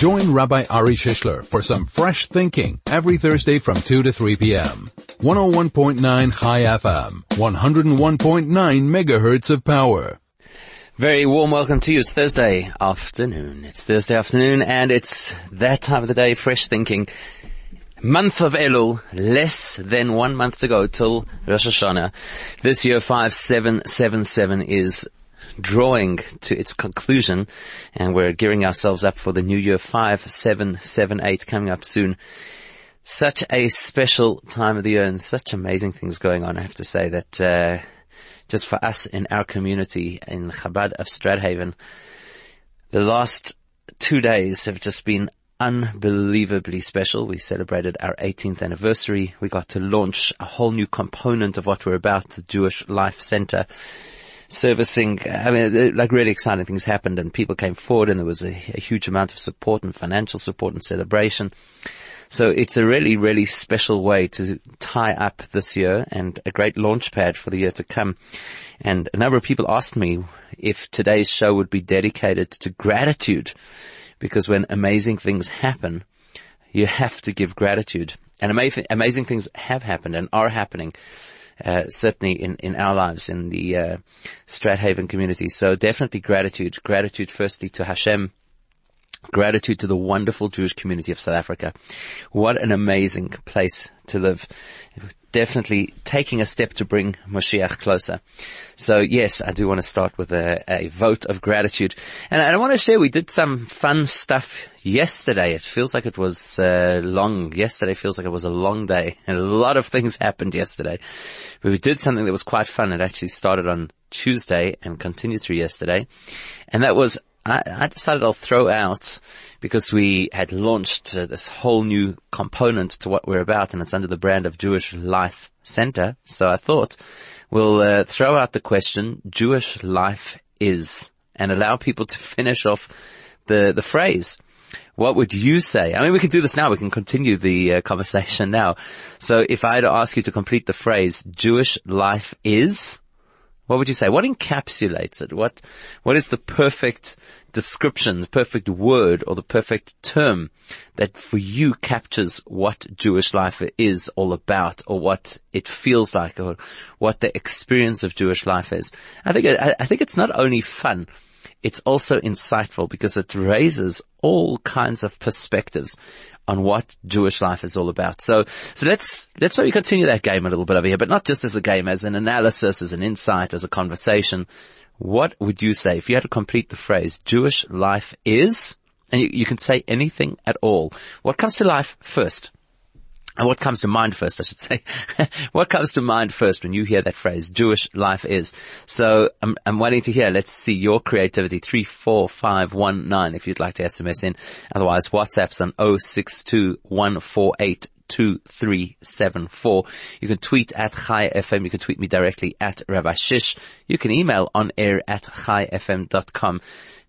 Join Rabbi Ari Shishler for some fresh thinking every Thursday from 2 to 3 p.m. 101.9 Chai FM, 101.9 megahertz of power. Very warm welcome to you. It's Thursday afternoon. It's Thursday afternoon and it's that time of the day, fresh thinking. Month of Elul, less than one month to go till Rosh Hashanah. This year 5777 is drawing to its conclusion and we're gearing ourselves up for the new year 5778 coming up soon. Such a special time of the year and such amazing things going on. I have to say that, uh, just for us in our community in Chabad of Strathavon, the last two days have just been unbelievably special. We celebrated our 18th anniversary. We got to launch a whole new component of what we're about, the Jewish Life Center servicing, I mean, uh, like really exciting things happened and people came forward and there was a, a huge amount of support and financial support and celebration. So it's a really, really special way to tie up this year and a great launch pad for the year to come. And a number of people asked me if today's show would be dedicated to gratitude because when amazing things happen, you have to give gratitude. And amazing, amazing things have happened and are happening uh, certainly in, in our lives in the uh, Strathavon community. So definitely gratitude. Gratitude firstly to Hashem. Gratitude to the wonderful Jewish community of South Africa. What an amazing place to live definitely taking a step to bring Moshiach closer. So yes, I do want to start with a, a vote of gratitude. And I want to share, we did some fun stuff yesterday. It feels like it was uh, long. Yesterday feels like it was a long day and a lot of things happened yesterday. But we did something that was quite fun. It actually started on Tuesday and continued through yesterday. And that was I, I, decided I'll throw out because we had launched uh, this whole new component to what we're about, and it's under the brand of Jewish Life Center. So I thought we'll uh, throw out the question: Jewish life is, and allow people to finish off the the phrase. What would you say? I mean, we can do this now. We can continue the uh, conversation now. So if I had to ask you to complete the phrase, Jewish life is, what would you say? What encapsulates it? What, what is the perfect description, the perfect word or the perfect term that for you captures what Jewish life is all about or what it feels like or what the experience of Jewish life is? I think, I, I think it's not only fun, it's also insightful because it raises all kinds of perspectives on what Jewish life is all about. So, so let's, let's maybe continue that game a little bit over here, but not just as a game, as an analysis, as an insight, as a conversation. What would you say if you had to complete the phrase Jewish life is, and you, you can say anything at all. What comes to life first? And what comes to mind first, I should say? what comes to mind first when you hear that phrase, Jewish life is? So I'm, I'm waiting to hear. Let's see your creativity. 34519 if you'd like to SMS in. Otherwise, WhatsApp's on 062148 2374. You can tweet at Chai FM. You can tweet me directly at Rabbi Shish. You can email on air at chaifm.com.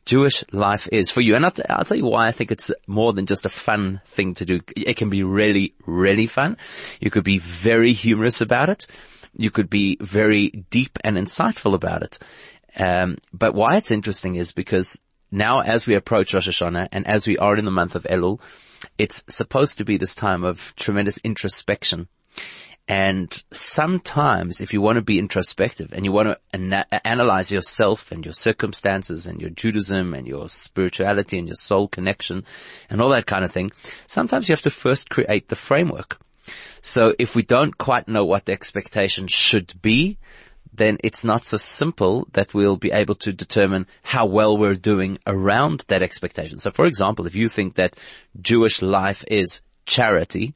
Jewish life is for you. And I'll, t- I'll, tell you why I think it's more than just a fun thing to do. It can be really, really fun. You could be very humorous about it. You could be very deep and insightful about it. Um, but why it's interesting is because now as we approach Rosh Hashanah and as we are in the month of Elul, it's supposed to be this time of tremendous introspection. And sometimes if you want to be introspective and you want to ana- analyze yourself and your circumstances and your Judaism and your spirituality and your soul connection and all that kind of thing, sometimes you have to first create the framework. So if we don't quite know what the expectation should be, then it's not so simple that we'll be able to determine how well we're doing around that expectation. So for example, if you think that Jewish life is charity,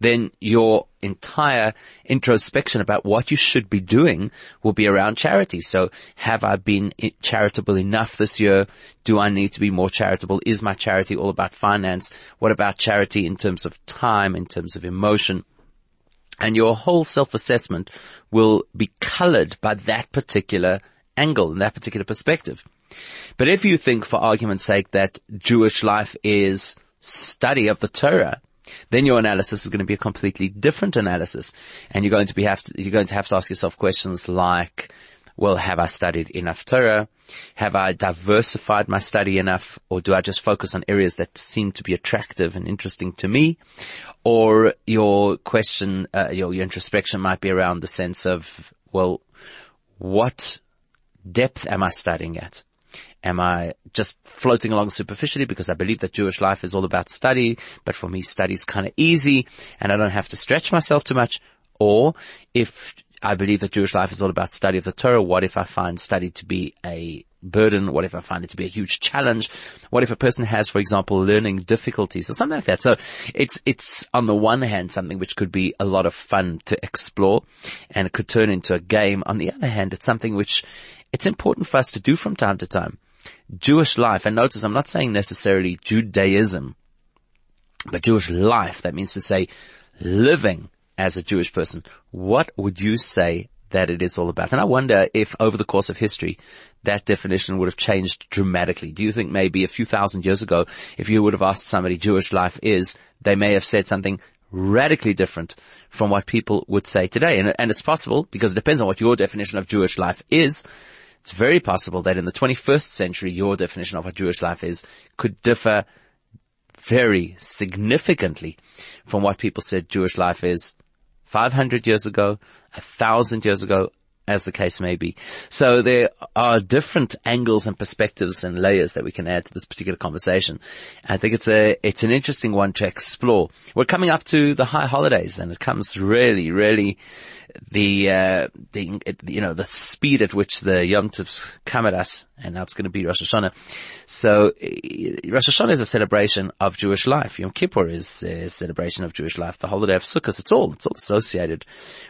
then your entire introspection about what you should be doing will be around charity. So have I been charitable enough this year? Do I need to be more charitable? Is my charity all about finance? What about charity in terms of time, in terms of emotion? And your whole self-assessment will be colored by that particular angle and that particular perspective. But if you think for argument's sake that Jewish life is study of the Torah, then your analysis is going to be a completely different analysis. And you're going to be have to, you're going to have to ask yourself questions like, well, have I studied enough Torah? Have I diversified my study enough? Or do I just focus on areas that seem to be attractive and interesting to me? Or your question, uh, your, your introspection might be around the sense of, well, what depth am I studying at? Am I just floating along superficially because I believe that Jewish life is all about study, but for me study is kind of easy and I don't have to stretch myself too much? Or if I believe that Jewish life is all about study of the Torah. What if I find study to be a burden? What if I find it to be a huge challenge? What if a person has, for example, learning difficulties or something like that? So it's, it's on the one hand something which could be a lot of fun to explore and it could turn into a game. On the other hand, it's something which it's important for us to do from time to time. Jewish life, and notice I'm not saying necessarily Judaism, but Jewish life, that means to say living as a Jewish person, what would you say that it is all about? And I wonder if over the course of history, that definition would have changed dramatically. Do you think maybe a few thousand years ago, if you would have asked somebody Jewish life is, they may have said something radically different from what people would say today. And, and it's possible because it depends on what your definition of Jewish life is. It's very possible that in the 21st century, your definition of what Jewish life is could differ very significantly from what people said Jewish life is 500 years ago, a thousand years ago, as the case may be. So there are different angles and perspectives and layers that we can add to this particular conversation. I think it's a, it's an interesting one to explore. We're coming up to the high holidays and it comes really, really the, uh, the, you know, the speed at which the Yom Tovs come at us, and now it's going to be Rosh Hashanah. So, Rosh Hashanah is a celebration of Jewish life. Yom Kippur is a celebration of Jewish life. The holiday of Sukkot, it's all, it's all associated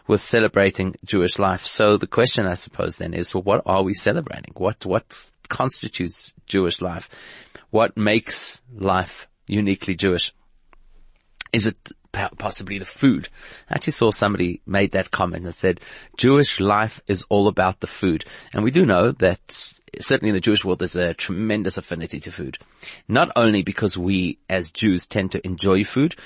with celebrating Jewish life. So the question, I suppose, then is, well, what are we celebrating? What, what constitutes Jewish life? What makes life uniquely Jewish? Is it possibly the food. I actually saw somebody made that comment and said, Jewish life is all about the food. And we do know that certainly in the Jewish world there's a tremendous affinity to food. Not only because we as Jews tend to enjoy food,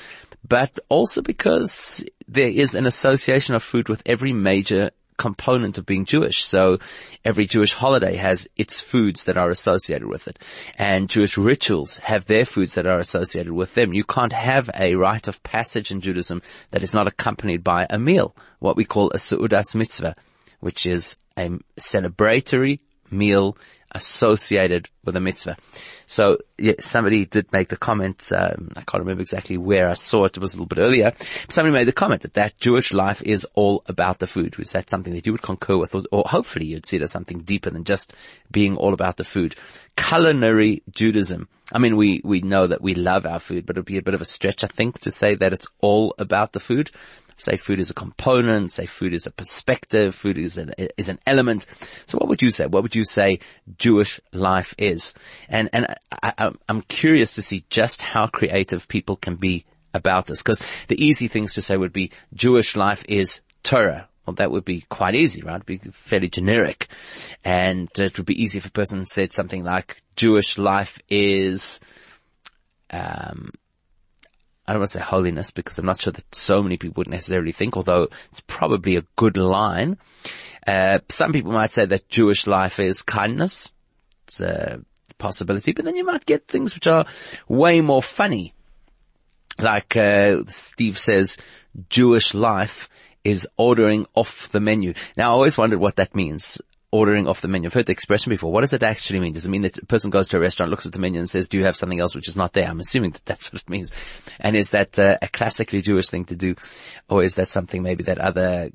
but also because there is an association of food with every major component of being Jewish. So every Jewish holiday has its foods that are associated with it. And Jewish rituals have their foods that are associated with them. You can't have a rite of passage in Judaism that is not accompanied by a meal, what we call a Seudas mitzvah, which is a celebratory meal associated with a mitzvah. So yeah, somebody did make the comment, um, I can't remember exactly where I saw it, it was a little bit earlier, but somebody made the comment that that Jewish life is all about the food. Was that something that you would concur with or, or hopefully you'd see it as something deeper than just being all about the food? Culinary Judaism. I mean, we, we know that we love our food, but it'd be a bit of a stretch, I think, to say that it's all about the food. Say food is a component, say food is a perspective, food is an, is an element. So what would you say? What would you say Jewish life is? And, and I, I'm curious to see just how creative people can be about this because the easy things to say would be Jewish life is Torah. Well, that would be quite easy, right? It'd be fairly generic. And it would be easy if a person said something like Jewish life is, um, I don't want to say holiness because I'm not sure that so many people would necessarily think, although it's probably a good line. Uh, some people might say that Jewish life is kindness. It's a possibility, but then you might get things which are way more funny. Like, uh, Steve says, Jewish life is ordering off the menu. Now I always wondered what that means ordering off the menu. I've heard the expression before. What does it actually mean? Does it mean that a person goes to a restaurant, looks at the menu and says, do you have something else which is not there? I'm assuming that that's what it means. And is that uh, a classically Jewish thing to do? Or is that something maybe that other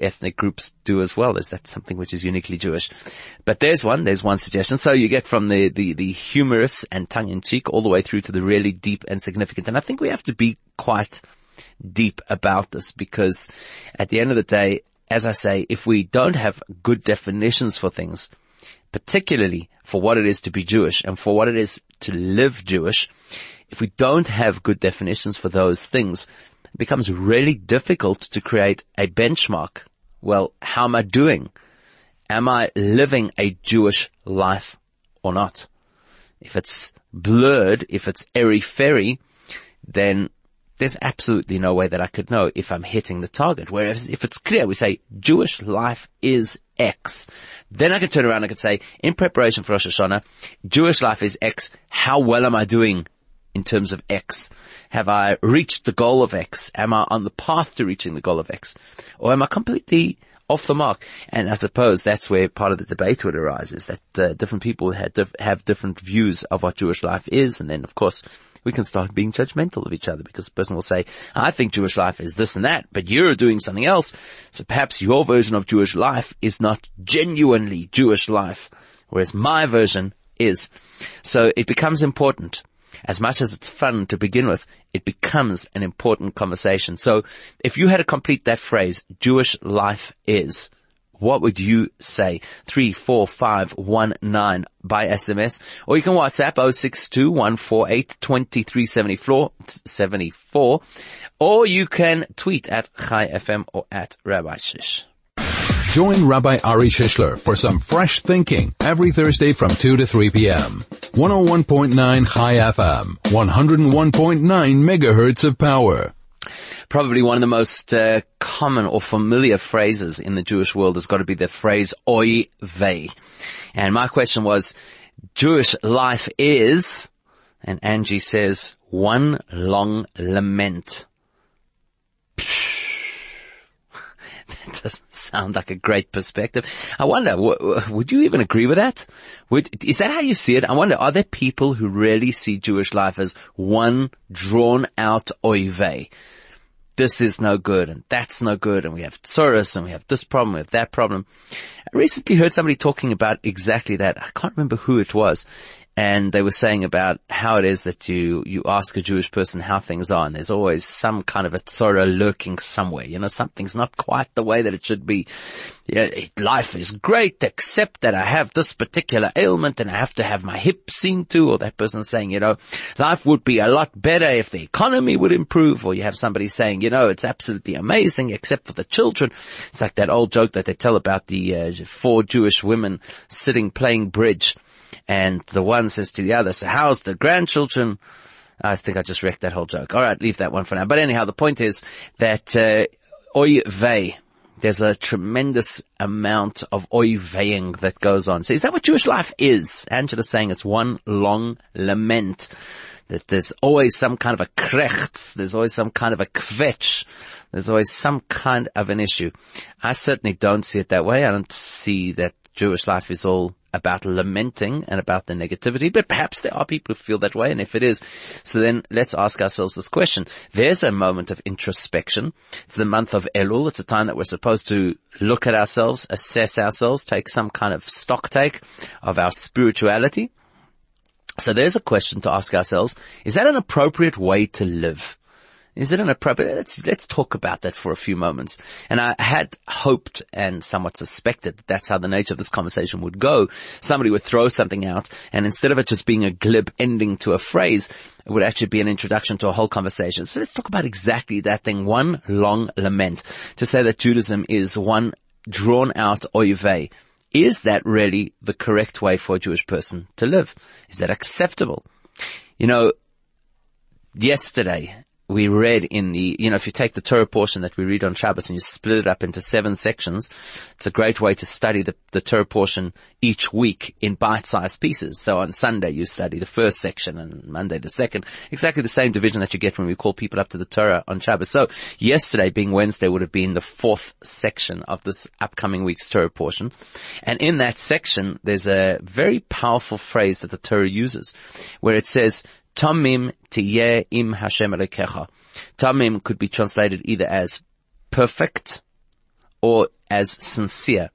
ethnic groups do as well? Is that something which is uniquely Jewish? But there's one, there's one suggestion. So you get from the, the, the humorous and tongue-in-cheek all the way through to the really deep and significant. And I think we have to be quite deep about this because at the end of the day, as I say, if we don't have good definitions for things, particularly for what it is to be Jewish and for what it is to live Jewish, if we don't have good definitions for those things, it becomes really difficult to create a benchmark. Well, how am I doing? Am I living a Jewish life or not? If it's blurred, if it's airy fairy, then there's absolutely no way that I could know if I'm hitting the target. Whereas if it's clear, we say Jewish life is X. Then I can turn around and I can say, in preparation for Rosh Hashanah, Jewish life is X. How well am I doing in terms of X? Have I reached the goal of X? Am I on the path to reaching the goal of X? Or am I completely off the mark? And I suppose that's where part of the debate would arise is that uh, different people dif- have different views of what Jewish life is. And then of course, we can start being judgmental of each other because the person will say, I think Jewish life is this and that, but you're doing something else. So perhaps your version of Jewish life is not genuinely Jewish life, whereas my version is. So it becomes important. As much as it's fun to begin with, it becomes an important conversation. So if you had to complete that phrase, Jewish life is, what would you say? 34519 by SMS. Or you can WhatsApp 0621482374, or you can tweet at Chai FM or at Rabbi Shish. Join Rabbi Ari Shishler for some fresh thinking every Thursday from 2 to 3 p.m. 101.9 Chai FM, 101.9 megahertz of power. Probably one of the most uh, common or familiar phrases in the Jewish world has got to be the phrase "oy vey." And my question was, Jewish life is, and Angie says, one long lament. That doesn't sound like a great perspective. I wonder, w- would you even agree with that? Would, is that how you see it? I wonder, are there people who really see Jewish life as one drawn out oive? This is no good and that's no good and we have tsuris and we have this problem, we have that problem. I recently heard somebody talking about exactly that. I can't remember who it was and they were saying about how it is that you, you ask a Jewish person how things are, and there's always some kind of a sorrow lurking somewhere. You know, something's not quite the way that it should be. Yeah, life is great, except that I have this particular ailment and I have to have my hip seen to, or that person saying, you know, life would be a lot better if the economy would improve, or you have somebody saying, you know, it's absolutely amazing except for the children. It's like that old joke that they tell about the uh, four Jewish women sitting playing bridge and the one says to the other, so how's the grandchildren? I think I just wrecked that whole joke. All right, leave that one for now. But anyhow, the point is that uh, oy vey, there's a tremendous amount of oy veying that goes on. So is that what Jewish life is? Angela's saying it's one long lament. That there's always some kind of a krechts, there's always some kind of a kvetch, there's always some kind of an issue. I certainly don't see it that way. I don't see that Jewish life is all about lamenting and about the negativity, but perhaps there are people who feel that way. And if it is, so then let's ask ourselves this question. There's a moment of introspection. It's the month of Elul. It's a time that we're supposed to look at ourselves, assess ourselves, take some kind of stock take of our spirituality. So there's a question to ask ourselves. Is that an appropriate way to live? Is it inappropriate? Let's let's talk about that for a few moments. And I had hoped and somewhat suspected that that's how the nature of this conversation would go. Somebody would throw something out, and instead of it just being a glib ending to a phrase, it would actually be an introduction to a whole conversation. So let's talk about exactly that thing. One long lament to say that Judaism is one drawn out oive. Is that really the correct way for a Jewish person to live? Is that acceptable? You know, yesterday we read in the, you know, if you take the Torah portion that we read on Shabbos and you split it up into seven sections, it's a great way to study the, the Torah portion each week in bite-sized pieces. So on Sunday you study the first section and Monday the second. Exactly the same division that you get when we call people up to the Torah on Shabbos. So yesterday being Wednesday would have been the fourth section of this upcoming week's Torah portion. And in that section, there's a very powerful phrase that the Torah uses where it says, Tamim tiyeh im Hashem Elokecha. Tamim could be translated either as perfect or as sincere.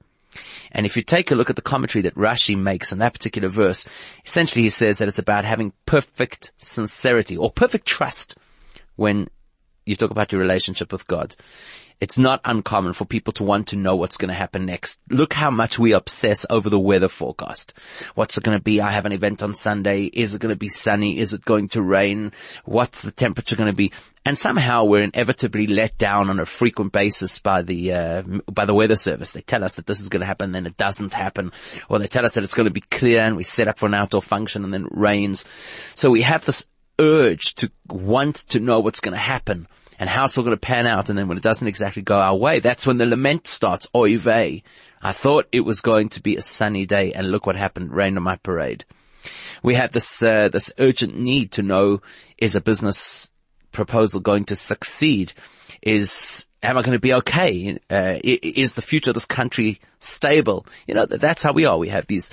And if you take a look at the commentary that Rashi makes on that particular verse, essentially he says that it's about having perfect sincerity or perfect trust when you talk about your relationship with God it's not uncommon for people to want to know what's going to happen next. Look how much we obsess over the weather forecast. What's it going to be? I have an event on Sunday. Is it going to be sunny? Is it going to rain? What's the temperature going to be? And somehow we're inevitably let down on a frequent basis by the uh, by the weather service. They tell us that this is going to happen, then it doesn't happen, or they tell us that it's going to be clear, and we set up for an outdoor function, and then it rains. So we have this urge to want to know what's going to happen and how it's all going to pan out. And then when it doesn't exactly go our way, that's when the lament starts. Oy vey. I thought it was going to be a sunny day and look what happened. Rain on my parade. We had this, uh, this urgent need to know, is a business proposal going to succeed? Is, am I going to be okay? Uh, is the future of this country stable? You know, that's how we are. We have these,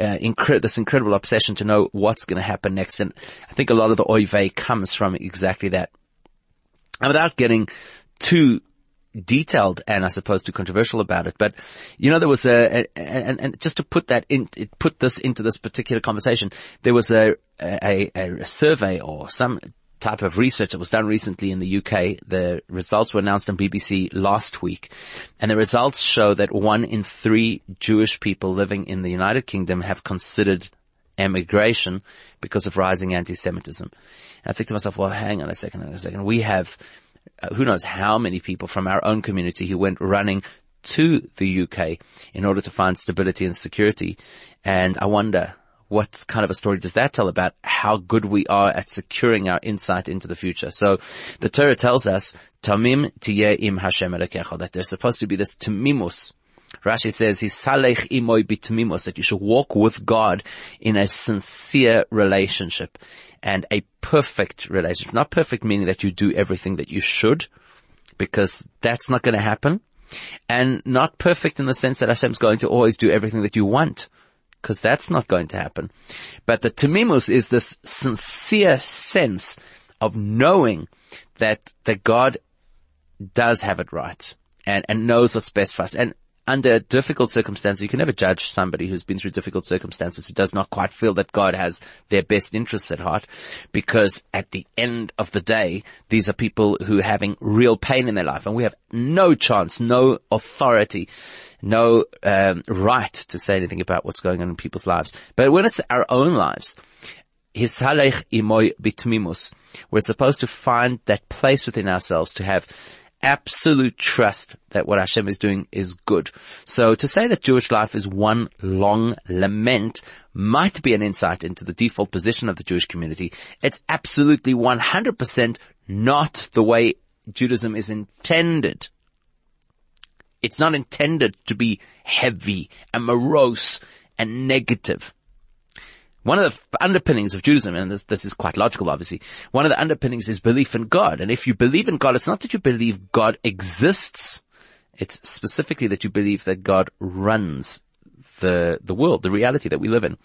uh, incre- this incredible obsession to know what's going to happen next. And I think a lot of the oy vey comes from exactly that. And without getting too detailed and I suppose too controversial about it, but you know, there was a, and, and just to put that in, put this into this particular conversation, there was a, a, a survey or some type of research that was done recently in the UK. The results were announced on BBC last week and the results show that one in three Jewish people living in the United Kingdom have considered emigration because of rising anti-Semitism. And I think to myself, well, hang on a second, a second. We have, uh, who knows how many people from our own community who went running to the UK in order to find stability and security. And I wonder, what kind of a story does that tell about how good we are at securing our insight into the future? So the Torah tells us, Tamim tiyeh im Hashem that there's supposed to be this tamimus, Rashi says, "Hisalech imoy bitmimos," that you should walk with God in a sincere relationship and a perfect relationship. Not perfect meaning that you do everything that you should, because that's not going to happen. And not perfect in the sense that Hashem's going to always do everything that you want, because that's not going to happen. But the tamimus is this sincere sense of knowing that, that God does have it right and, and knows what's best for us. And under difficult circumstances, you can never judge somebody who's been through difficult circumstances who does not quite feel that God has their best interests at heart because at the end of the day, these are people who are having real pain in their life and we have no chance, no authority, no um, right to say anything about what's going on in people's lives. But when it's our own lives, we're supposed to find that place within ourselves to have absolute trust that what Hashem is doing is good. So to say that Jewish life is one long lament might be an insight into the default position of the Jewish community. It's absolutely 100% not the way Judaism is intended. It's not intended to be heavy and morose and negative. One of the underpinnings of Judaism, and this is quite logical obviously, one of the underpinnings is belief in God. And if you believe in God, it's not that you believe God exists. It's specifically that you believe that God runs the, the world, the reality that we live in.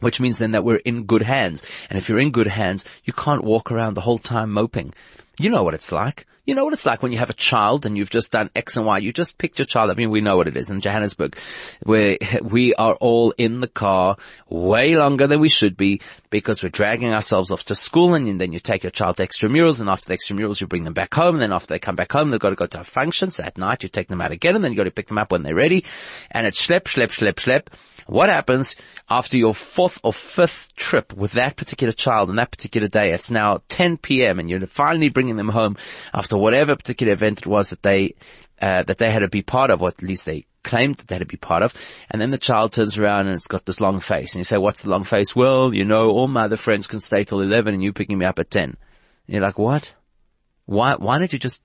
Which means then that we're in good hands. And if you're in good hands, you can't walk around the whole time moping. You know what it's like. You know what it's like when you have a child and you've just done X and Y. You just picked your child. I mean, we know what it is in Johannesburg, where we are all in the car way longer than we should be because we're dragging ourselves off to school and then you take your child to extramurals and after the extramurals you bring them back home and then after they come back home they've got to go to a function. So at night you take them out again and then you've got to pick them up when they're ready and it's schlep, schlep, schlep, schlep. What happens after your fourth or fifth trip with that particular child on that particular day? It's now 10 p.m. and you're finally bringing them home after whatever particular event it was that they, uh, that they had to be part of, or at least they claimed that they had to be part of. And then the child turns around and it's got this long face. And you say, what's the long face? Well, you know, all my other friends can stay till 11 and you picking me up at 10. And you're like, what? Why, why don't you just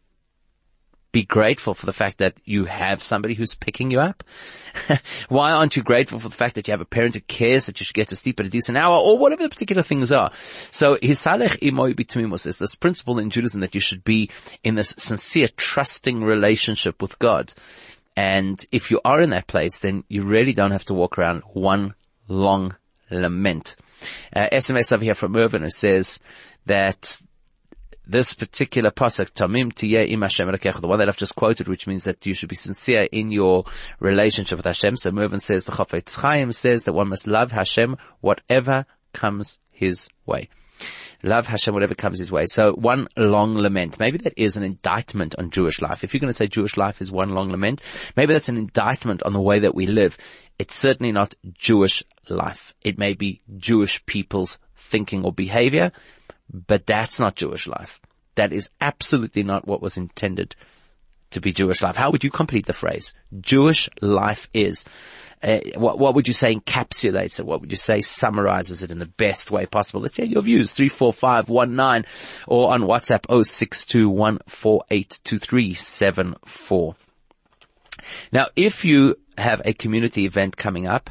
be grateful for the fact that you have somebody who's picking you up? Why aren't you grateful for the fact that you have a parent who cares that you should get to sleep at a decent hour or whatever the particular things are? So hisalech imoy bitmimos is this principle in Judaism that you should be in this sincere, trusting relationship with God. And if you are in that place, then you really don't have to walk around one long lament. Uh, SMS over here from Irvin who says that this particular pasuk, Tamim Tiyeh Im Hashem the one that I've just quoted, which means that you should be sincere in your relationship with Hashem. So Mervin says, the Chafetz Chaim says that one must love Hashem whatever comes his way. Love Hashem whatever comes his way. So one long lament. Maybe that is an indictment on Jewish life. If you're going to say Jewish life is one long lament, maybe that's an indictment on the way that we live. It's certainly not Jewish life. It may be Jewish people's thinking or behavior, but that's not Jewish life. That is absolutely not what was intended to be Jewish life. How would you complete the phrase? Jewish life is. uh, what, what would you say encapsulates it? What would you say summarizes it in the best way possible? Let's hear your views. 34519 or on WhatsApp 0621482374. Now, if you have a community event coming up,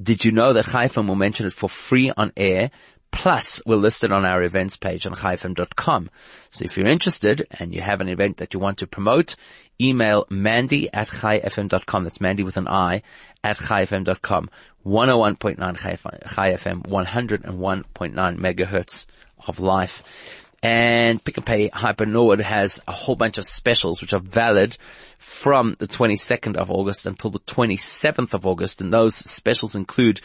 did you know that Chai FM will mention it for free on air? Plus, we'll list it on our events page on chaifm.com. So if you're interested and you have an event that you want to promote, email mandy at chaifm.com. That's Mandy with an I at chaifm.com. 101.9 Chai FM, 101.9 megahertz of life. And Pick n Pay Hyper Norwood has a whole bunch of specials which are valid from the 22nd of August until the 27th of August. And those specials include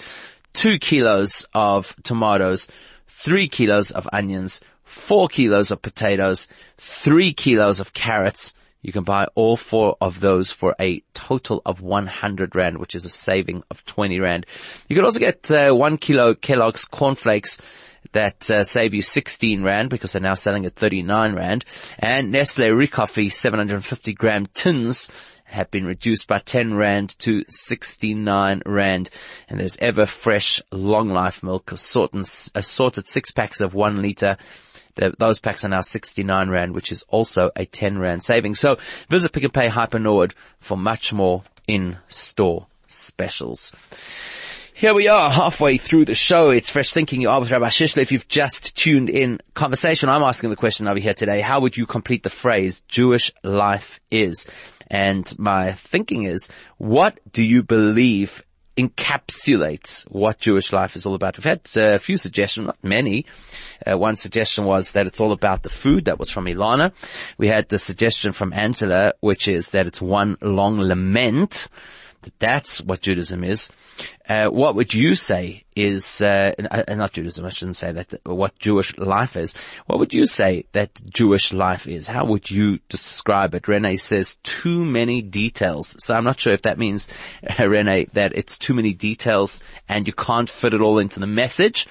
two kilos of tomatoes, three kilos of onions, four kilos of potatoes, three kilos of carrots. You can buy all four of those for a total of 100 rand, which is a saving of 20 rand. You can also get uh, one kilo Kellogg's cornflakes that uh, save you 16 rand because they're now selling at 39 rand and Nestle Ricoffy 750 gram tins have been reduced by 10 rand to 69 rand. And there's ever fresh long life milk, assorted, assorted six packs of one liter. Those packs are now 69 rand, which is also a 10 rand saving. So visit Pick n Pay Hyper Norwood for much more in store specials. Here we are halfway through the show. It's Fresh Thinking. You're with Rabbi Shishler. If you've just tuned in conversation, I'm asking the question over here today. How would you complete the phrase Jewish life is? And my thinking is, what do you believe encapsulates what Jewish life is all about. We've had uh, a few suggestions, not many. Uh, one suggestion was that it's all about the food. That was from Ilana. We had the suggestion from Angela, which is that it's one long lament. That's what Judaism is. Uh, what would you say is, uh, uh, not Judaism, I shouldn't say that, what Jewish life is. What would you say that Jewish life is? How would you describe it? Rene says too many details. So I'm not sure if that means, Rene, that it's too many details and you can't fit it all into the message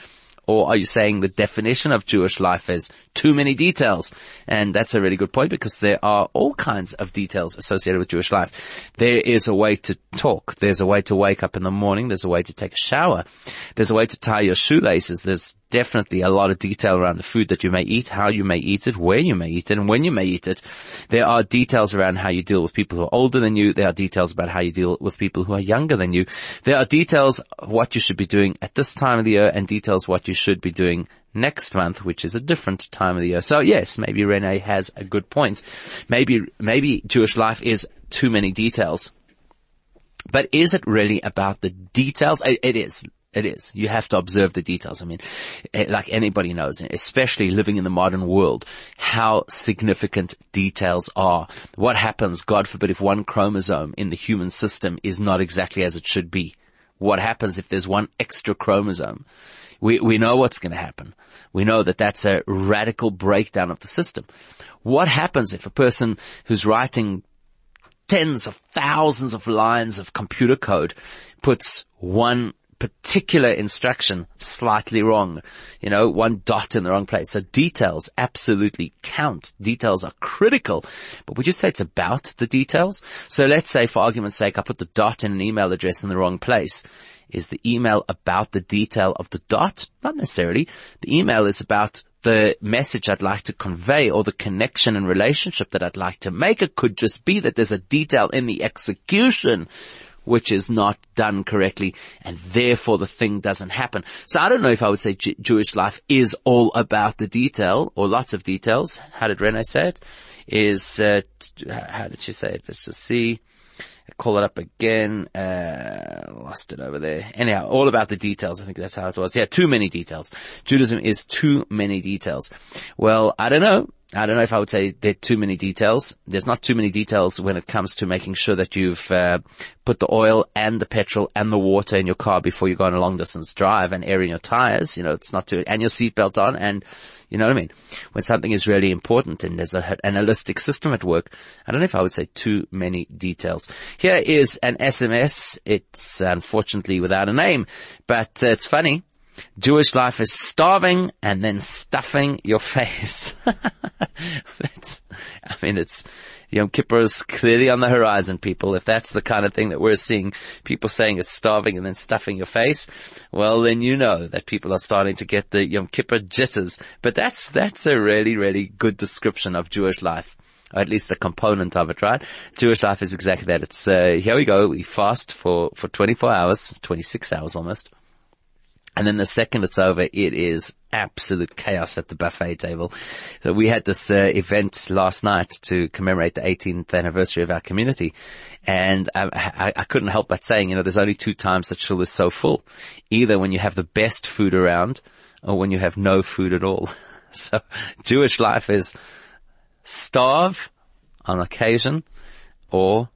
or are you saying the definition of Jewish life is too many details? And that's a really good point because there are all kinds of details associated with Jewish life. There is a way to talk. There's a way to wake up in the morning. There's a way to take a shower. There's a way to tie your shoelaces. There's definitely a lot of detail around the food that you may eat, how you may eat it, where you may eat it, and when you may eat it. There are details around how you deal with people who are older than you. There are details about how you deal with people who are younger than you. There are details what you should be doing at this time of the year and details what you should be doing next month, which is a different time of the year. So yes, maybe Rene has a good point. Maybe, maybe Jewish life is too many details. But is it really about the details? it is. It is. You have to observe the details. I mean, eh, like anybody knows, especially living in the modern world, how significant details are. What happens, God forbid, if one chromosome in the human system is not exactly as it should be? What happens if there's one extra chromosome? We, we know what's going to happen. We know that that's a radical breakdown of the system. What happens if a person who's writing tens of thousands of lines of computer code puts one particular instruction slightly wrong. You know, one dot in the wrong place. So details absolutely count. Details are critical. But would you say it's about the details? So let's say for argument's sake, I put the dot in an email address in the wrong place. Is the email about the detail of the dot? Not necessarily. The email is about the message I'd like to convey or the connection and relationship that I'd like to make. It could just be that there's a detail in the execution which is not done correctly and therefore the thing doesn't happen. So I don't know if I would say J- Jewish life is all about the detail or lots of details. How did Rene say it? Is, uh, how did she say it? Let's just see call it up again. Uh, lost it over there. Anyhow, all about the details. I think that's how it was. Yeah, too many details. Judaism is too many details. Well, I don't know. I don't know if I would say there are too many details. There's not too many details when it comes to making sure that you've uh, put the oil and the petrol and the water in your car before you go on a long distance drive and airing your tires. You know, it's not too, and your seatbelt on and you know what I mean? When something is really important and there's a, an holistic system at work, I don't know if I would say too many details. Here is an SMS. It's unfortunately without a name, but uh, it's funny. Jewish life is starving and then stuffing your face. I mean, it's, Yom Kippur is clearly on the horizon, people. If that's the kind of thing that we're seeing, people saying it's starving and then stuffing your face, well then you know that people are starting to get the Yom Kippur jitters. But that's, that's a really, really good description of Jewish life. Or at least a component of it, right? Jewish life is exactly that. It's, uh, here we go. We fast for, for 24 hours, 26 hours almost. And then the second it's over, it is absolute chaos at the buffet table. So we had this uh, event last night to commemorate the 18th anniversary of our community. And I, I, I couldn't help but saying, you know, there's only two times that shul is so full. Either when you have the best food around or when you have no food at all. So Jewish life is starve on occasion or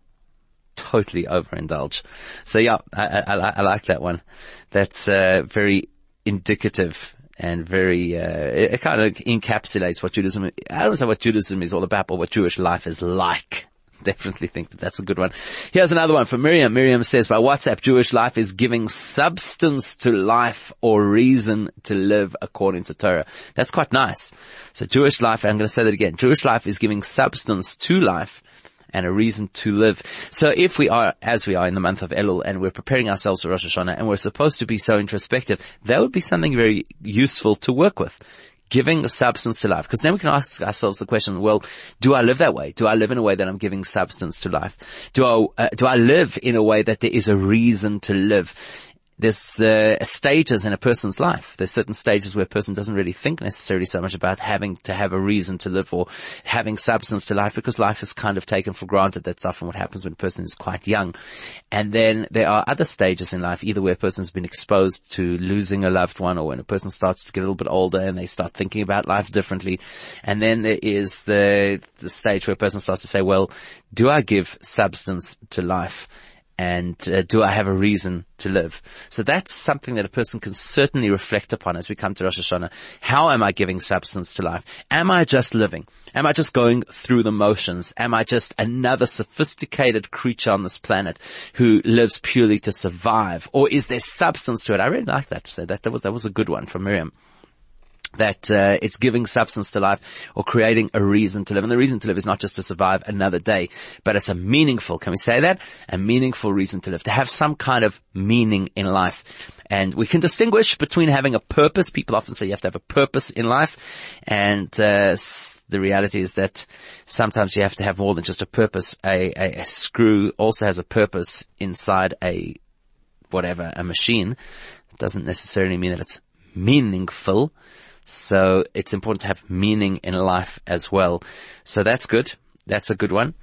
totally overindulge. So yeah, I, I, I like that one. That's uh, very indicative and very, uh, it, it, kind of encapsulates what Judaism, I don't know what Judaism is all about, but what Jewish life is like. Definitely think that that's a good one. Here's another one from Miriam. Miriam says by WhatsApp, Jewish life is giving substance to life or reason to live according to Torah. That's quite nice. So Jewish life, I'm going to say that again. Jewish life is giving substance to life and a reason to live. So if we are, as we are in the month of Elul and we're preparing ourselves for Rosh Hashanah and we're supposed to be so introspective, that would be something very useful to work with giving substance to life. Because then we can ask ourselves the question, well, do I live that way? Do I live in a way that I'm giving substance to life? Do I, uh, do I live in a way that there is a reason to live? There's uh, stages in a person's life. There's certain stages where a person doesn't really think necessarily so much about having to have a reason to live or having substance to life because life is kind of taken for granted. That's often what happens when a person is quite young. And then there are other stages in life, either where a person's been exposed to losing a loved one or when a person starts to get a little bit older and they start thinking about life differently. And then there is the, the stage where a person starts to say, well, do I give substance to life? And uh, do I have a reason to live? So that's something that a person can certainly reflect upon as we come to Rosh Hashanah. How am I giving substance to life? Am I just living? Am I just going through the motions? Am I just another sophisticated creature on this planet who lives purely to survive? Or is there substance to it? I really like that. So that, that was, that was a good one from Miriam that uh, it's giving substance to life or creating a reason to live. And the reason to live is not just to survive another day, but it's a meaningful, can we say that? A meaningful reason to live, to have some kind of meaning in life. And we can distinguish between having a purpose. People often say you have to have a purpose in life. And uh, the reality is that sometimes you have to have more than just a purpose. A, a, a screw also has a purpose inside a whatever, a machine. It doesn't necessarily mean that it's meaningful. So it's important to have meaning in life as well. So that's good. That's a good one.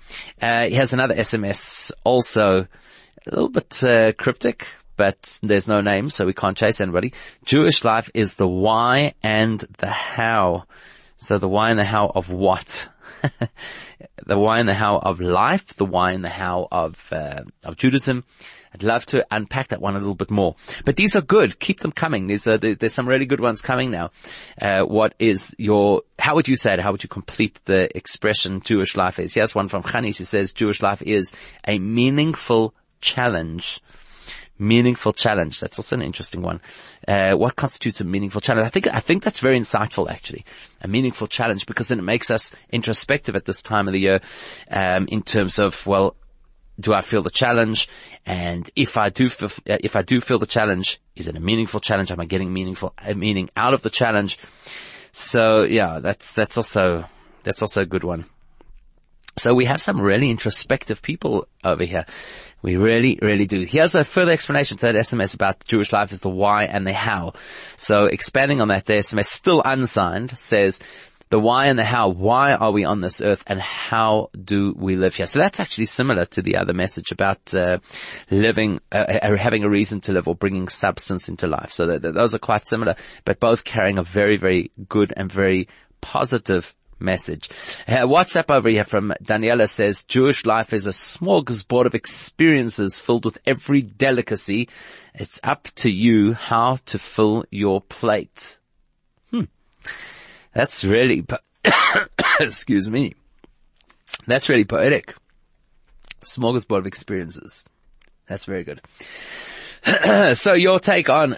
Uh, has another SMS, also a little bit uh, cryptic, but there's no name, so we can't chase anybody. Jewish life is the why and the how. So the why and the how of what? the why and the how of life, the why and the how of uh, of Judaism, I'd love to unpack that one a little bit more. But these are good. Keep them coming. There's, there's some really good ones coming now. Uh, what is your, how would you say it? How would you complete the expression Jewish life is? Here's one from Khani. She says Jewish life is a meaningful challenge meaningful challenge. That's also an interesting one. Uh, what constitutes a meaningful challenge? I think I think that's very insightful, actually. A meaningful challenge because then it makes us introspective at this time of the year, um, in terms of well, do I feel the challenge? And if I do, if I do feel the challenge, is it a meaningful challenge? Am I getting meaningful uh, meaning out of the challenge? So yeah, that's, that's also, that's also a good one. So we have some really introspective people over here. We really, really do. Here's a further explanation to that SMS about Jewish life is the why and the how. So expanding on that, the SMS still unsigned says, the why and the how. Why are we on this earth and how do we live here? So that's actually similar to the other message about uh, living, uh, uh having a reason to live or bringing substance into life. So those are quite similar, but both carrying a very, very good and very positive message. Uh, WhatsApp over here from Daniela says, Jewish life is a smorgasbord of experiences filled with every delicacy. It's up to you how to fill your plate. Hmm. That's really, po- excuse me. That's really poetic. Smorgasbord of experiences. That's very good. so your take on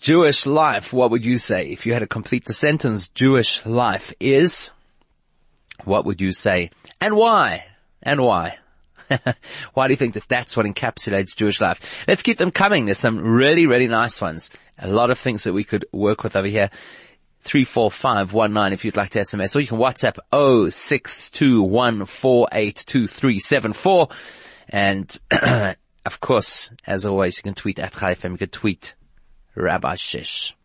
Jewish life, what would you say? If you had to complete the sentence, Jewish life is, what would you say? And why? and why? why do you think that that's what encapsulates Jewish life? Let's keep them coming. There's some really, really nice ones. A lot of things that we could work with over here. 34519 if you'd like to SMS or you can WhatsApp 0621482374 and of course as always you can tweet at ChaiFM you can tweet Rabbi Shish.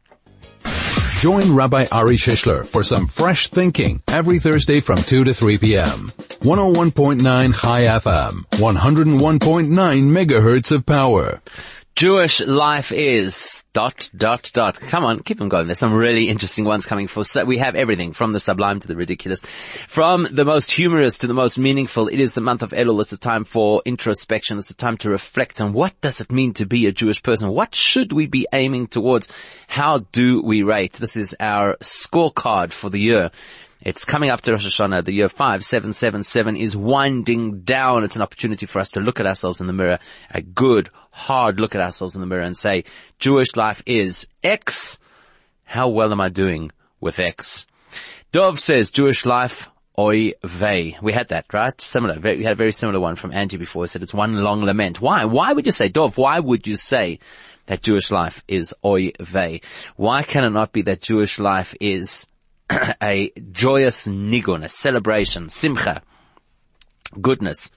Join Rabbi Ari Shishler for some fresh thinking every Thursday from 2 to 3 p.m. 101.9 Chai FM, 101.9 megahertz of power. Jewish life is dot dot dot. Come on, keep them going. There's some really interesting ones coming for. So we have everything from the sublime to the ridiculous, from the most humorous to the most meaningful. It is the month of Elul. It's a time for introspection. It's a time to reflect on what does it mean to be a Jewish person. What should we be aiming towards? How do we rate? This is our scorecard for the year. It's coming up to Rosh Hashanah. The year 5777 is winding down. It's an opportunity for us to look at ourselves in the mirror, a good, hard look at ourselves in the mirror and say, Jewish life is X. How well am I doing with X? Dov says Jewish life, oi vey. We had that, right? Similar. We had a very similar one from Angie before. It said it's one long lament. Why? Why would you say, Dov, why would you say that Jewish life is oi vey? Why can it not be that Jewish life is a joyous nigun, a celebration, simcha, goodness.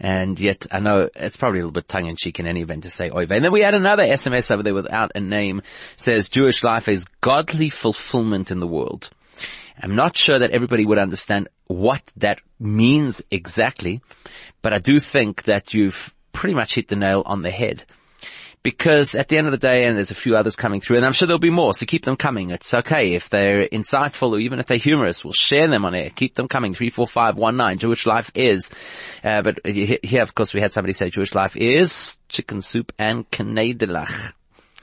And yet, I know it's probably a little bit tongue-in-cheek in any event to say oi vey. And then we had another SMS over there without a name, says Jewish life is godly fulfillment in the world. I'm not sure that everybody would understand what that means exactly, but I do think that you've pretty much hit the nail on the head because at the end of the day, and there's a few others coming through, and I'm sure there'll be more, so keep them coming. It's okay if they're insightful or even if they're humorous, we'll share them on air. Keep them coming. Three, four, five, one, nine. Jewish life is, uh, but here, of course, we had somebody say Jewish life is chicken soup and knedelach.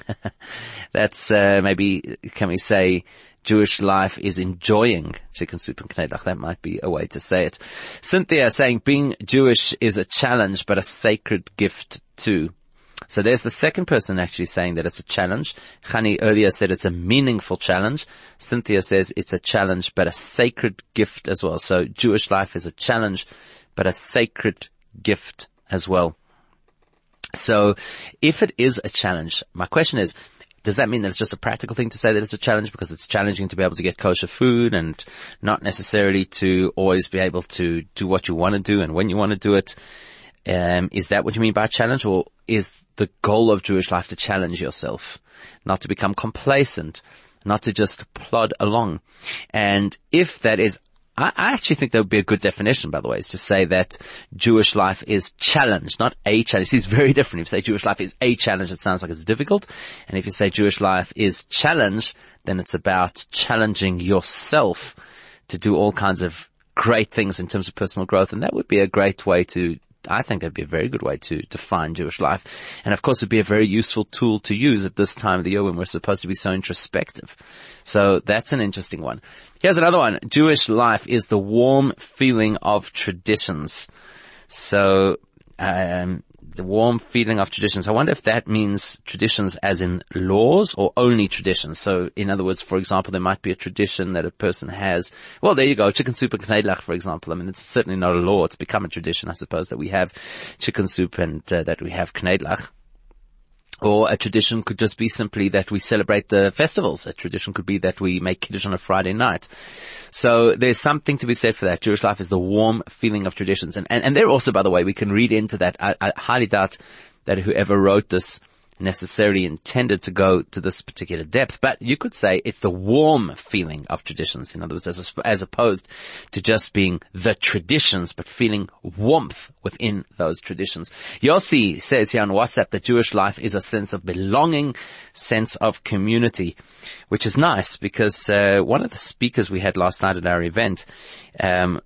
That's uh, maybe can we say Jewish life is enjoying chicken soup and knedelach. That might be a way to say it. Cynthia saying being Jewish is a challenge, but a sacred gift too. So there's the second person actually saying that it's a challenge. Khani earlier said it's a meaningful challenge. Cynthia says it's a challenge, but a sacred gift as well. So Jewish life is a challenge, but a sacred gift as well. So if it is a challenge, my question is, does that mean that it's just a practical thing to say that it's a challenge because it's challenging to be able to get kosher food and not necessarily to always be able to do what you want to do and when you want to do it? Um, is that what you mean by challenge or is the goal of Jewish life to challenge yourself, not to become complacent, not to just plod along? And if that is I, actually think that would be a good definition, by the way, is to say that Jewish life is challenged, not a challenge. It's very different. If you say Jewish life is a challenge, it sounds like it's difficult. And if you say Jewish life is challenged, then it's about challenging yourself to do all kinds of great things in terms of personal growth. And that would be a great way to I think that'd be a very good way to define Jewish life. And of course it'd be a very useful tool to use at this time of the year when we're supposed to be so introspective. So that's an interesting one. Here's another one. Jewish life is the warm feeling of traditions. So, um, the warm feeling of traditions. I wonder if that means traditions as in laws or only traditions. So in other words, for example, there might be a tradition that a person has. Well, there you go. Chicken soup and knedelach, for example. I mean, it's certainly not a law. It's become a tradition, I suppose, that we have chicken soup and uh, that we have knedelach. Or a tradition could just be simply that we celebrate the festivals. A tradition could be that we make kiddush on a Friday night. So there's something to be said for that. Jewish life is the warm feeling of traditions. And, and, and there also, by the way, we can read into that. I, I highly doubt that whoever wrote this necessarily intended to go to this particular depth, but you could say it's the warm feeling of traditions. In other words, as, as opposed to just being the traditions, but feeling warmth within those traditions. Yossi says here on WhatsApp that Jewish life is a sense of belonging, sense of community, which is nice because uh, one of the speakers we had last night at our event, um,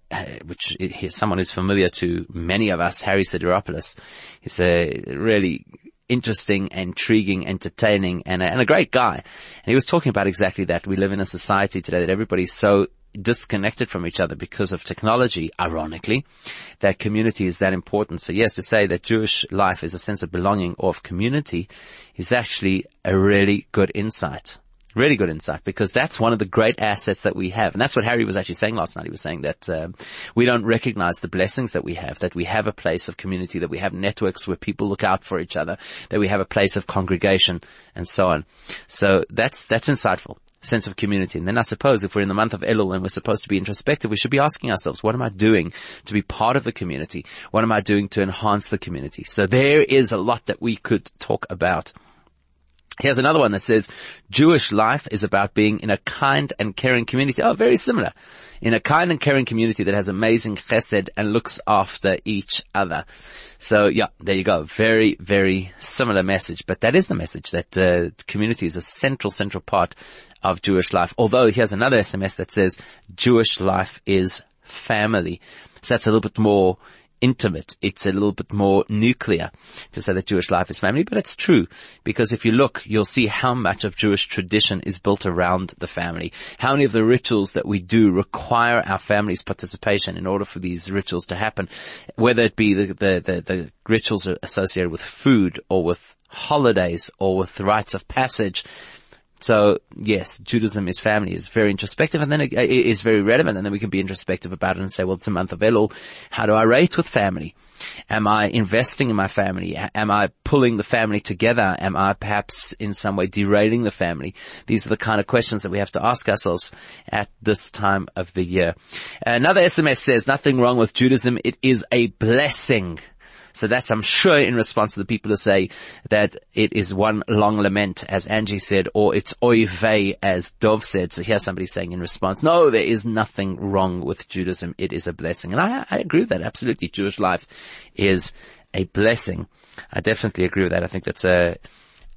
which is someone who's familiar to many of us, Harry Sideropoulos, he's a really interesting, intriguing, entertaining, and a, and a great guy. And he was talking about exactly that. We live in a society today that everybody's so disconnected from each other because of technology, ironically, that community is that important. So yes, to say that Jewish life is a sense of belonging or of community is actually a really good insight. Really good insight because that's one of the great assets that we have. And that's what Harry was actually saying last night. He was saying that um, we don't recognize the blessings that we have, that we have a place of community, that we have networks where people look out for each other, that we have a place of congregation and so on. So that's, that's insightful sense of community. And then I suppose if we're in the month of Elul and we're supposed to be introspective, we should be asking ourselves, what am I doing to be part of the community? What am I doing to enhance the community? So there is a lot that we could talk about. Here's another one that says, Jewish life is about being in a kind and caring community. Oh, very similar. In a kind and caring community that has amazing chesed and looks after each other. So yeah, there you go. Very, very similar message, but that is the message that uh, community is a central, central part of Jewish life. Although here's another SMS that says Jewish life is family. So that's a little bit more intimate. It's a little bit more nuclear to say that Jewish life is family, but it's true because if you look, you'll see how much of Jewish tradition is built around the family. How many of the rituals that we do require our family's participation in order for these rituals to happen, whether it be the, the, the, the rituals associated with food or with holidays or with rites of passage so yes, Judaism is family is very introspective and then it is very relevant and then we can be introspective about it and say, well, it's a month of Elul. How do I rate with family? Am I investing in my family? Am I pulling the family together? Am I perhaps in some way derailing the family? These are the kind of questions that we have to ask ourselves at this time of the year. Another SMS says, nothing wrong with Judaism. It is a blessing. So that's, I'm sure, in response to the people who say that it is one long lament, as Angie said, or it's oy vey, as Dov said. So here's somebody saying in response, no, there is nothing wrong with Judaism. It is a blessing. And I, I agree with that. Absolutely. Jewish life is a blessing. I definitely agree with that. I think that's a,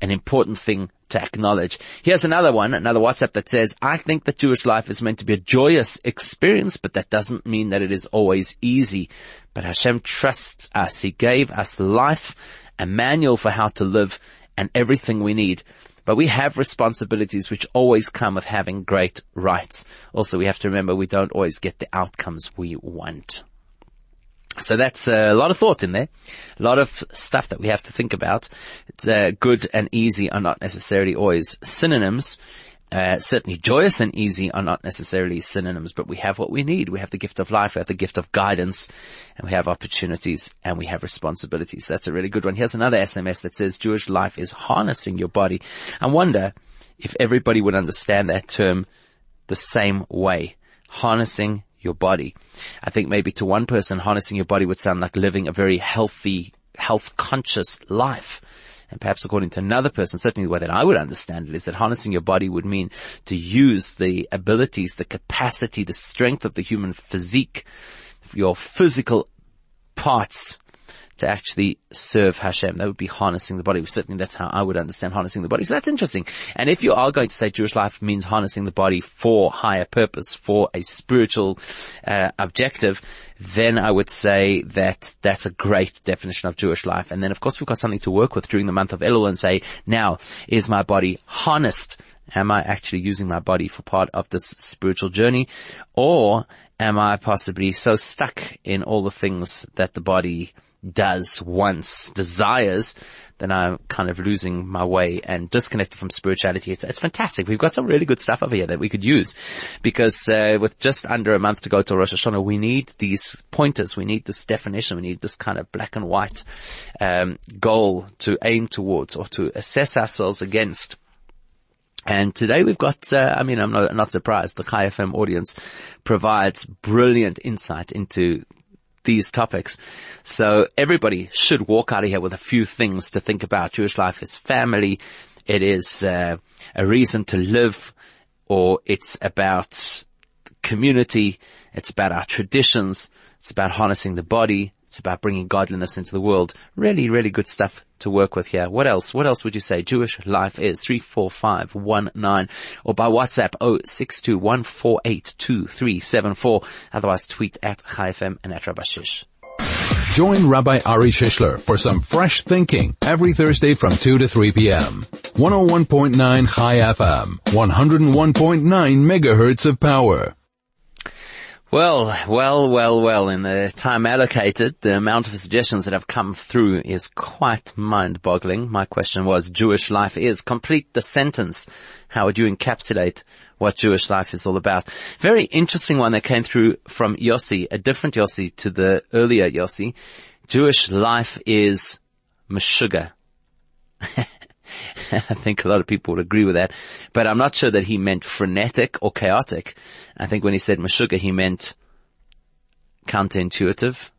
an important thing to acknowledge. Here's another one, another WhatsApp that says, I think that Jewish life is meant to be a joyous experience, but that doesn't mean that it is always easy. But Hashem trusts us. He gave us life, a manual for how to live, and everything we need. But we have responsibilities which always come with having great rights. Also, we have to remember we don't always get the outcomes we want. So that's a lot of thought in there, a lot of stuff that we have to think about. It's uh, good and easy are not necessarily always synonyms. Uh, certainly joyous and easy are not necessarily synonyms, but we have what we need. We have the gift of life, we have the gift of guidance, and we have opportunities and we have responsibilities. That's a really good one. Here's another SMS that says Jewish life is harnessing your body. I wonder if everybody would understand that term the same way. Harnessing your body. I think maybe to one person, harnessing your body would sound like living a very healthy, health conscious life. And perhaps according to another person, certainly the way that I would understand it is that harnessing your body would mean to use the abilities, the capacity, the strength of the human physique, your physical parts to actually serve Hashem. That would be harnessing the body. Certainly that's how I would understand harnessing the body. So that's interesting. And if you are going to say Jewish life means harnessing the body for higher purpose, for a spiritual uh, objective, then I would say that that's a great definition of Jewish life. And then of course we've got something to work with during the month of Elul and say, now is my body harnessed? Am I actually using my body for part of this spiritual journey? Or am I possibly so stuck in all the things that the body does, wants, desires, then I'm kind of losing my way and disconnected from spirituality. It's, it's fantastic. We've got some really good stuff over here that we could use because uh, with just under a month to go to Rosh Hashanah, we need these pointers. We need this definition. We need this kind of black and white um, goal to aim towards or to assess ourselves against. And today we've got, uh, I mean, I'm not, not surprised. The Chai FM audience provides brilliant insight into these topics. So everybody should walk out of here with a few things to think about. Jewish life is family. It is uh, a reason to live, or it's about community. It's about our traditions. It's about harnessing the body. It's about bringing godliness into the world. Really, really good stuff to work with here. What else? What else would you say? Jewish life is 34519 or by WhatsApp 0621482374. Otherwise tweet at ChaiFM and at RabbiShish. Join Rabbi Ari Shishler for some fresh thinking every Thursday from 2 to 3 p.m. 101.9 Chai FM, 101.9 megahertz of power. Well, well, well, well, in the time allocated, the amount of suggestions that have come through is quite mind-boggling. My question was, Jewish life is. Complete the sentence. How would you encapsulate what Jewish life is all about? Very interesting one that came through from Yossi, a different Yossi to the earlier Yossi. Jewish life is meshuga. I think a lot of people would agree with that, but I'm not sure that he meant frenetic or chaotic. I think when he said meshuga, he meant counterintuitive,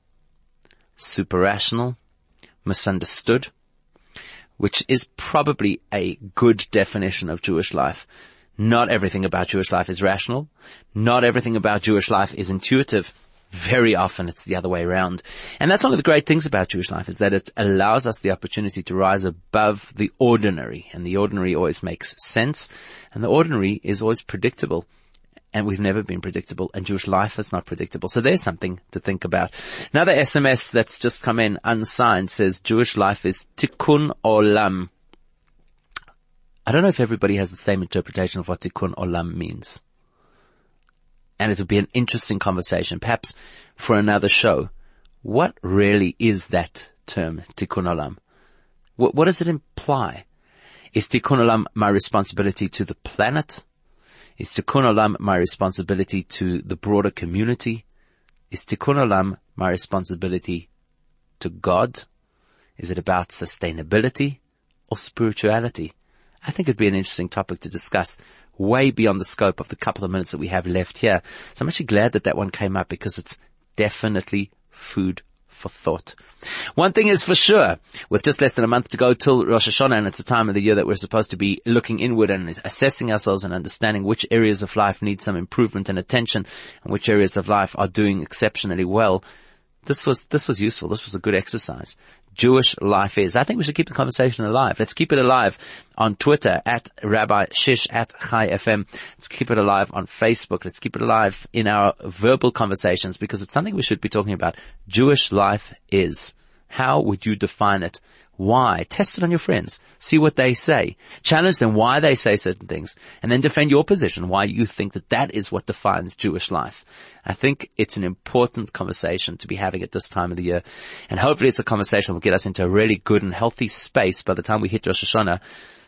super rational, misunderstood, which is probably a good definition of Jewish life. Not everything about Jewish life is rational. Not everything about Jewish life is intuitive. Very often it's the other way around. And that's one of the great things about Jewish life is that it allows us the opportunity to rise above the ordinary. And the ordinary always makes sense. And the ordinary is always predictable. And we've never been predictable and Jewish life is not predictable. So there's something to think about. Another SMS that's just come in unsigned says Jewish life is tikkun olam. I don't know if everybody has the same interpretation of what tikkun olam means and it would be an interesting conversation, perhaps for another show. What really is that term, tikkun olam? What, what does it imply? Is tikkun olam my responsibility to the planet? Is tikkun olam my responsibility to the broader community? Is tikkun olam my responsibility to God? Is it about sustainability or spirituality? I think it'd be an interesting topic to discuss way beyond the scope of the couple of minutes that we have left here. So I'm actually glad that that one came up because it's definitely food for thought. One thing is for sure, with just less than a month to go till Rosh Hashanah, and it's a time of the year that we're supposed to be looking inward and assessing ourselves and understanding which areas of life need some improvement and attention, and which areas of life are doing exceptionally well. This was, this was useful. This was a good exercise. Jewish life is. I think we should keep the conversation alive. Let's keep it alive on Twitter at Rabbi Shish at Chai FM. Let's keep it alive on Facebook. Let's keep it alive in our verbal conversations because it's something we should be talking about. Jewish life is. How would you define it? Why? Test it on your friends. See what they say. Challenge them why they say certain things and then defend your position why you think that that is what defines Jewish life. I think it's an important conversation to be having at this time of the year and hopefully it's a conversation that will get us into a really good and healthy space by the time we hit Rosh Hashanah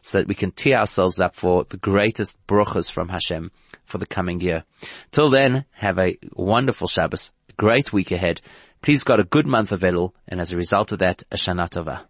so that we can tee ourselves up for the greatest brachas from Hashem for the coming year. Till then, have a wonderful Shabbos, great week ahead. Please God a good month of Elul and as a result of that, a Shana Tova.